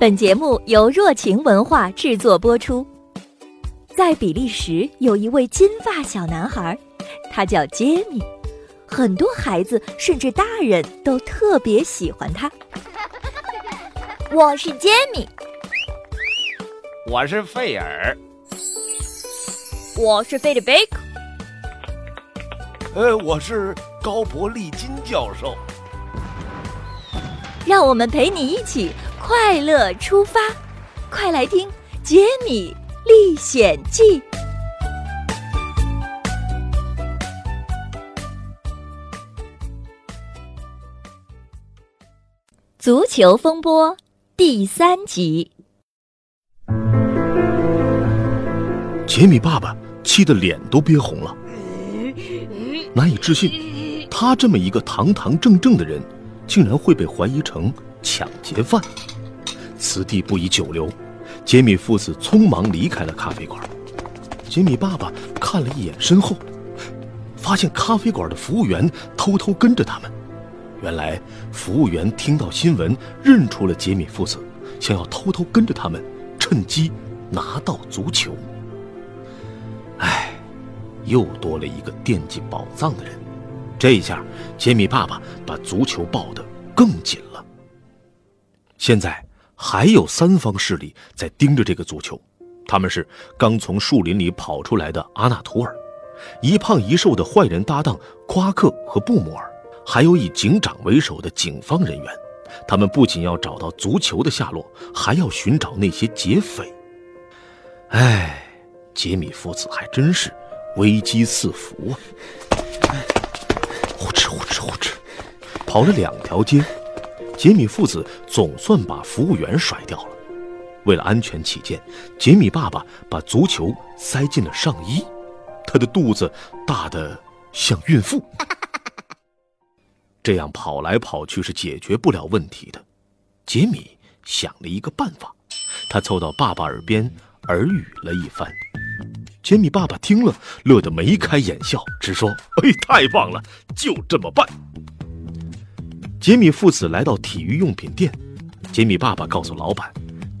本节目由若晴文化制作播出。在比利时有一位金发小男孩，他叫杰米，很多孩子甚至大人都特别喜欢他。我是杰米，我是费尔，我是菲利贝克，呃，我是高伯利金教授。让我们陪你一起快乐出发，快来听《杰米历险记》。足球风波第三集。杰米爸爸气得脸都憋红了，难以置信，他这么一个堂堂正正的人，竟然会被怀疑成抢劫犯。此地不宜久留，杰米父子匆忙离开了咖啡馆。杰米爸爸看了一眼身后，发现咖啡馆的服务员偷偷跟着他们。原来，服务员听到新闻，认出了杰米父子，想要偷偷跟着他们，趁机拿到足球。唉，又多了一个惦记宝藏的人。这一下，杰米爸爸把足球抱得更紧了。现在还有三方势力在盯着这个足球，他们是刚从树林里跑出来的阿纳图尔，一胖一瘦的坏人搭档夸克和布摩尔。还有以警长为首的警方人员，他们不仅要找到足球的下落，还要寻找那些劫匪。唉，杰米父子还真是危机四伏啊！呼哧呼哧呼哧，跑了两条街，杰米父子总算把服务员甩掉了。为了安全起见，杰米爸爸把足球塞进了上衣，他的肚子大得像孕妇。这样跑来跑去是解决不了问题的。杰米想了一个办法，他凑到爸爸耳边耳语了一番。杰米爸爸听了，乐得眉开眼笑，直说：“哎，太棒了，就这么办。”杰米父子来到体育用品店，杰米爸爸告诉老板，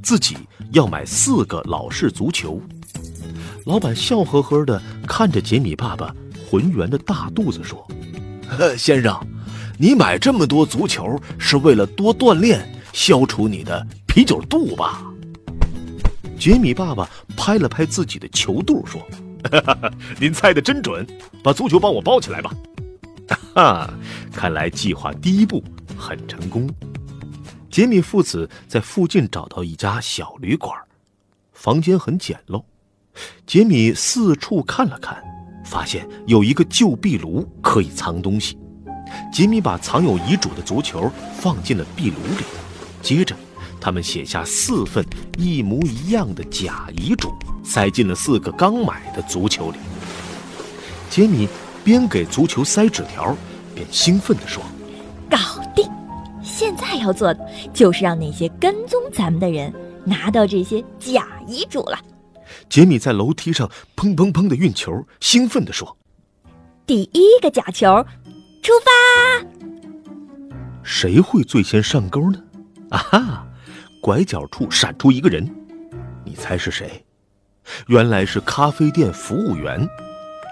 自己要买四个老式足球。老板笑呵呵地看着杰米爸爸浑圆的大肚子说：“先生。”你买这么多足球是为了多锻炼，消除你的啤酒肚吧？杰米爸爸拍了拍自己的球肚，说：“您猜的真准，把足球帮我包起来吧。”哈，看来计划第一步很成功。杰米父子在附近找到一家小旅馆，房间很简陋。杰米四处看了看，发现有一个旧壁炉可以藏东西。杰米把藏有遗嘱的足球放进了壁炉里，接着，他们写下四份一模一样的假遗嘱，塞进了四个刚买的足球里。杰米边给足球塞纸条，边兴奋地说：“搞！现在要做的就是让那些跟踪咱们的人拿到这些假遗嘱了。”杰米在楼梯上砰砰砰的运球，兴奋地说：“第一个假球！”出发！谁会最先上钩呢？啊哈！拐角处闪出一个人，你猜是谁？原来是咖啡店服务员，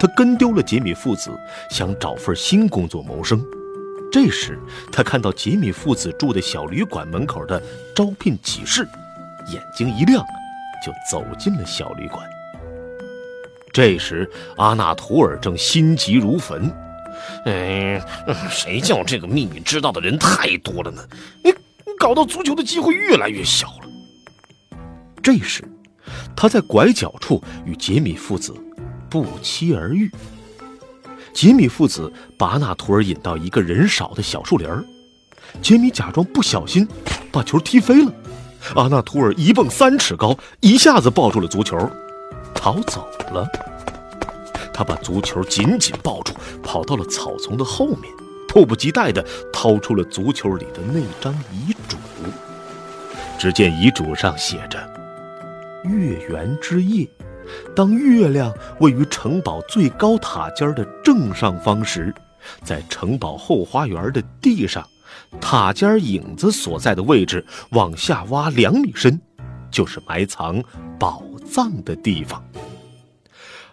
他跟丢了杰米父子，想找份新工作谋生。这时，他看到杰米父子住的小旅馆门口的招聘启事，眼睛一亮，就走进了小旅馆。这时，阿纳图尔正心急如焚。哎，谁叫这个秘密知道的人太多了呢？你搞到足球的机会越来越小了。这时，他在拐角处与杰米父子不期而遇。杰米父子把阿纳图尔引到一个人少的小树林儿，杰米假装不小心把球踢飞了。阿纳图尔一蹦三尺高，一下子抱住了足球，逃走了。他把足球紧紧抱住，跑到了草丛的后面，迫不及待地掏出了足球里的那张遗嘱。只见遗嘱上写着：“月圆之夜，当月亮位于城堡最高塔尖的正上方时，在城堡后花园的地上塔尖影子所在的位置往下挖两米深，就是埋藏宝藏的地方。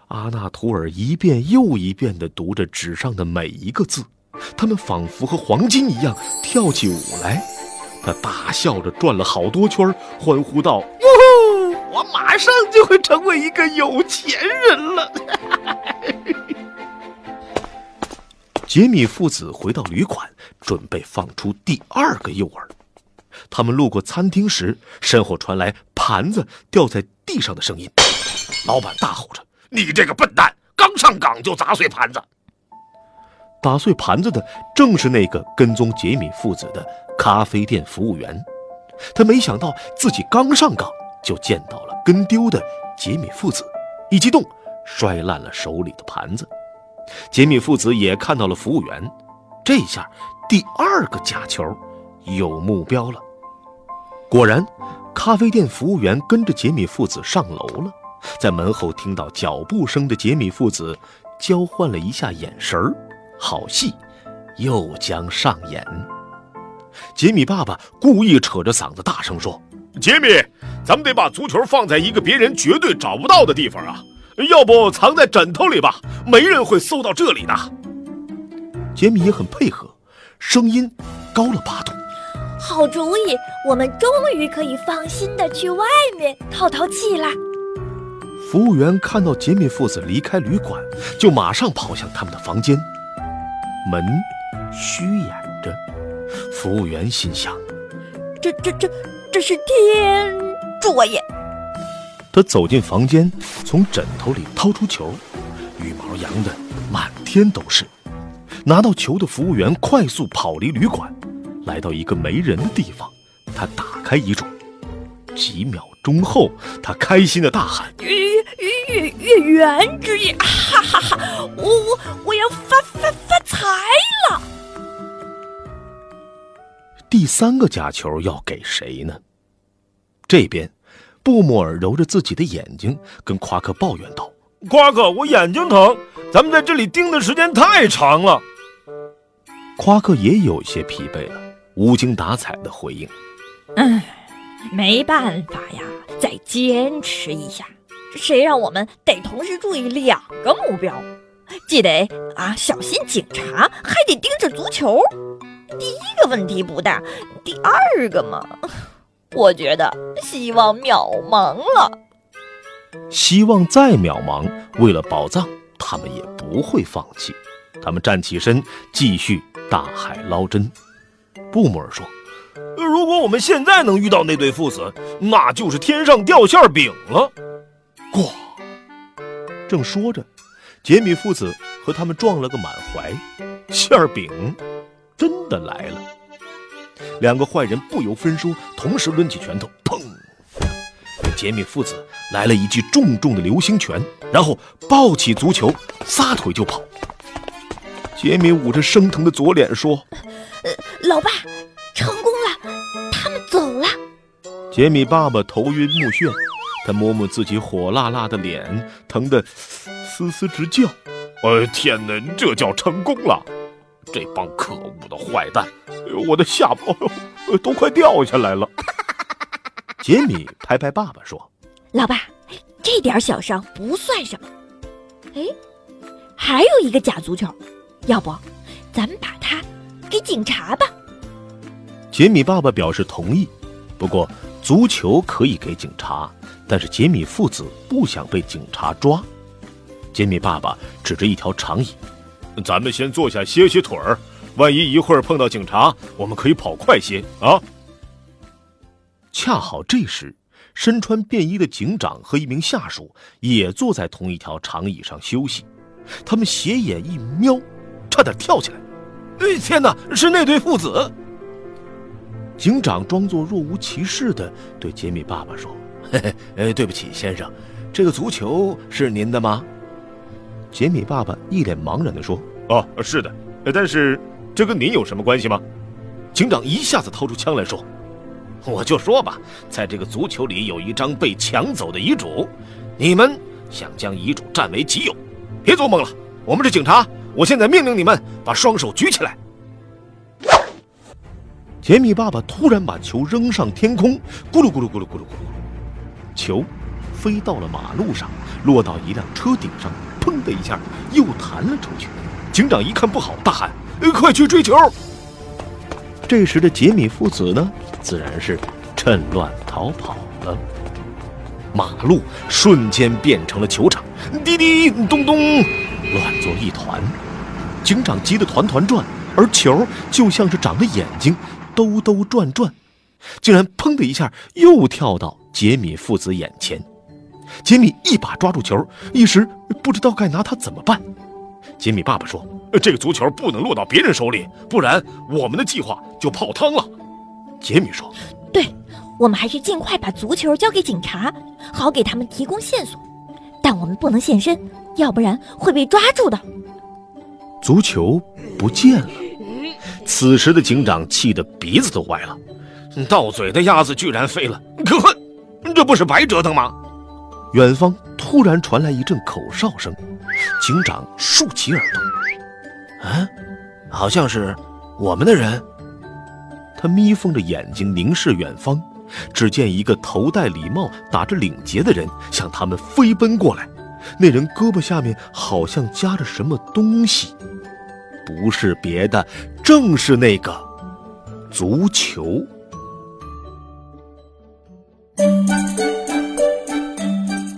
阿纳图尔一遍又一遍地读着纸上的每一个字，他们仿佛和黄金一样跳起舞来。他大笑着转了好多圈，欢呼道：“，我马上就会成为一个有钱人了！”杰米父子回到旅馆，准备放出第二个诱饵。他们路过餐厅时，身后传来盘子掉在地上的声音。老板大吼着。你这个笨蛋，刚上岗就砸碎盘子！打碎盘子的正是那个跟踪杰米父子的咖啡店服务员。他没想到自己刚上岗就见到了跟丢的杰米父子，一激动摔烂了手里的盘子。杰米父子也看到了服务员，这下第二个假球有目标了。果然，咖啡店服务员跟着杰米父子上楼了。在门后听到脚步声的杰米父子交换了一下眼神儿，好戏又将上演。杰米爸爸故意扯着嗓子大声说：“杰米，咱们得把足球放在一个别人绝对找不到的地方啊！要不藏在枕头里吧，没人会搜到这里的。”杰米也很配合，声音高了八度：“好主意，我们终于可以放心的去外面透透气了！”服务员看到杰米父子离开旅馆，就马上跑向他们的房间。门虚掩着，服务员心想：“这、这、这、这是天作业。”他走进房间，从枕头里掏出球，羽毛扬的满天都是。拿到球的服务员快速跑离旅馆，来到一个没人的地方，他打开遗嘱。几秒钟后，他开心的大喊。月月月圆之夜，哈哈哈！我我我要发发发财了！第三个假球要给谁呢？这边，布莫尔揉着自己的眼睛，跟夸克抱怨道：“夸克，我眼睛疼，咱们在这里盯的时间太长了。”夸克也有些疲惫了，无精打采的回应：“嗯，没办法呀，再坚持一下。”谁让我们得同时注意两个目标，既得啊小心警察，还得盯着足球。第一个问题不大，第二个嘛，我觉得希望渺茫了。希望再渺茫，为了宝藏，他们也不会放弃。他们站起身，继续大海捞针。布姆尔说：“如果我们现在能遇到那对父子，那就是天上掉馅饼了。”咣！正说着，杰米父子和他们撞了个满怀，馅饼真的来了。两个坏人不由分说，同时抡起拳头，砰！给杰米父子来了一记重重的流星拳，然后抱起足球，撒腿就跑。杰米捂着生疼的左脸说：“呃，老爸，成功了，他们走了。”杰米爸爸头晕目眩。他摸摸自己火辣辣的脸，疼得嘶嘶直叫。哎，天哪，这叫成功了！这帮可恶的坏蛋，我的下巴都快掉下来了。杰米拍拍爸爸说：“老爸，这点小伤不算什么。哎，还有一个假足球，要不咱们把它给警察吧？”杰米爸爸表示同意，不过足球可以给警察。但是杰米父子不想被警察抓。杰米爸爸指着一条长椅：“咱们先坐下歇歇腿儿，万一一会儿碰到警察，我们可以跑快些啊。”恰好这时，身穿便衣的警长和一名下属也坐在同一条长椅上休息。他们斜眼一瞄，差点跳起来：“哎，天哪，是那对父子！”警长装作若无其事的对杰米爸爸说。嘿嘿，呃，对不起，先生，这个足球是您的吗？杰米爸爸一脸茫然地说：“哦，是的，但是这跟您有什么关系吗？”警长一下子掏出枪来说：“我就说吧，在这个足球里有一张被抢走的遗嘱，你们想将遗嘱占为己有，别做梦了！我们是警察，我现在命令你们把双手举起来。”杰米爸爸突然把球扔上天空，咕噜咕噜咕噜咕噜咕噜，球飞到了马路上，落到一辆车顶上，砰的一下又弹了出去。警长一看不好，大喊：“快去追球！”这时的杰米父子呢，自然是趁乱逃跑了。马路瞬间变成了球场，滴滴咚咚，乱作一团。警长急得团团转，而球就像是长了眼睛，兜兜转转，竟然砰的一下又跳到杰米父子眼前。杰米一把抓住球，一时不知道该拿它怎么办。杰米爸爸说：“这个足球不能落到别人手里，不然我们的计划就泡汤了。”杰米说：“对，我们还是尽快把足球交给警察，好给他们提供线索。但我们不能现身，要不然会被抓住的。”足球不见了。此时的警长气得鼻子都歪了，到嘴的鸭子居然飞了，可恨！这不是白折腾吗？远方突然传来一阵口哨声。警长竖起耳朵，啊，好像是我们的人。他眯缝着眼睛凝视远方，只见一个头戴礼帽、打着领结的人向他们飞奔过来。那人胳膊下面好像夹着什么东西，不是别的，正是那个足球。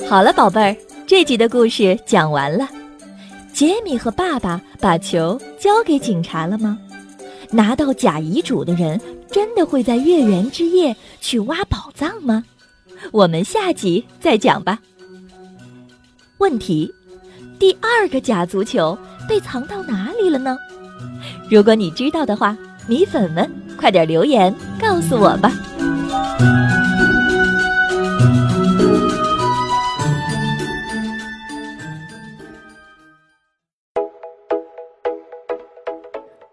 好了，宝贝儿。这集的故事讲完了，杰米和爸爸把球交给警察了吗？拿到假遗嘱的人真的会在月圆之夜去挖宝藏吗？我们下集再讲吧。问题：第二个假足球被藏到哪里了呢？如果你知道的话，米粉们快点留言告诉我吧。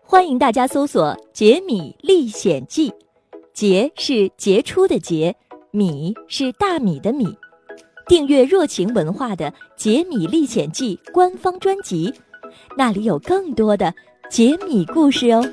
欢迎大家搜索《杰米历险记》，杰是杰出的杰，米是大米的米。订阅热情文化的《杰米历险记》官方专辑，那里有更多的杰米故事哦。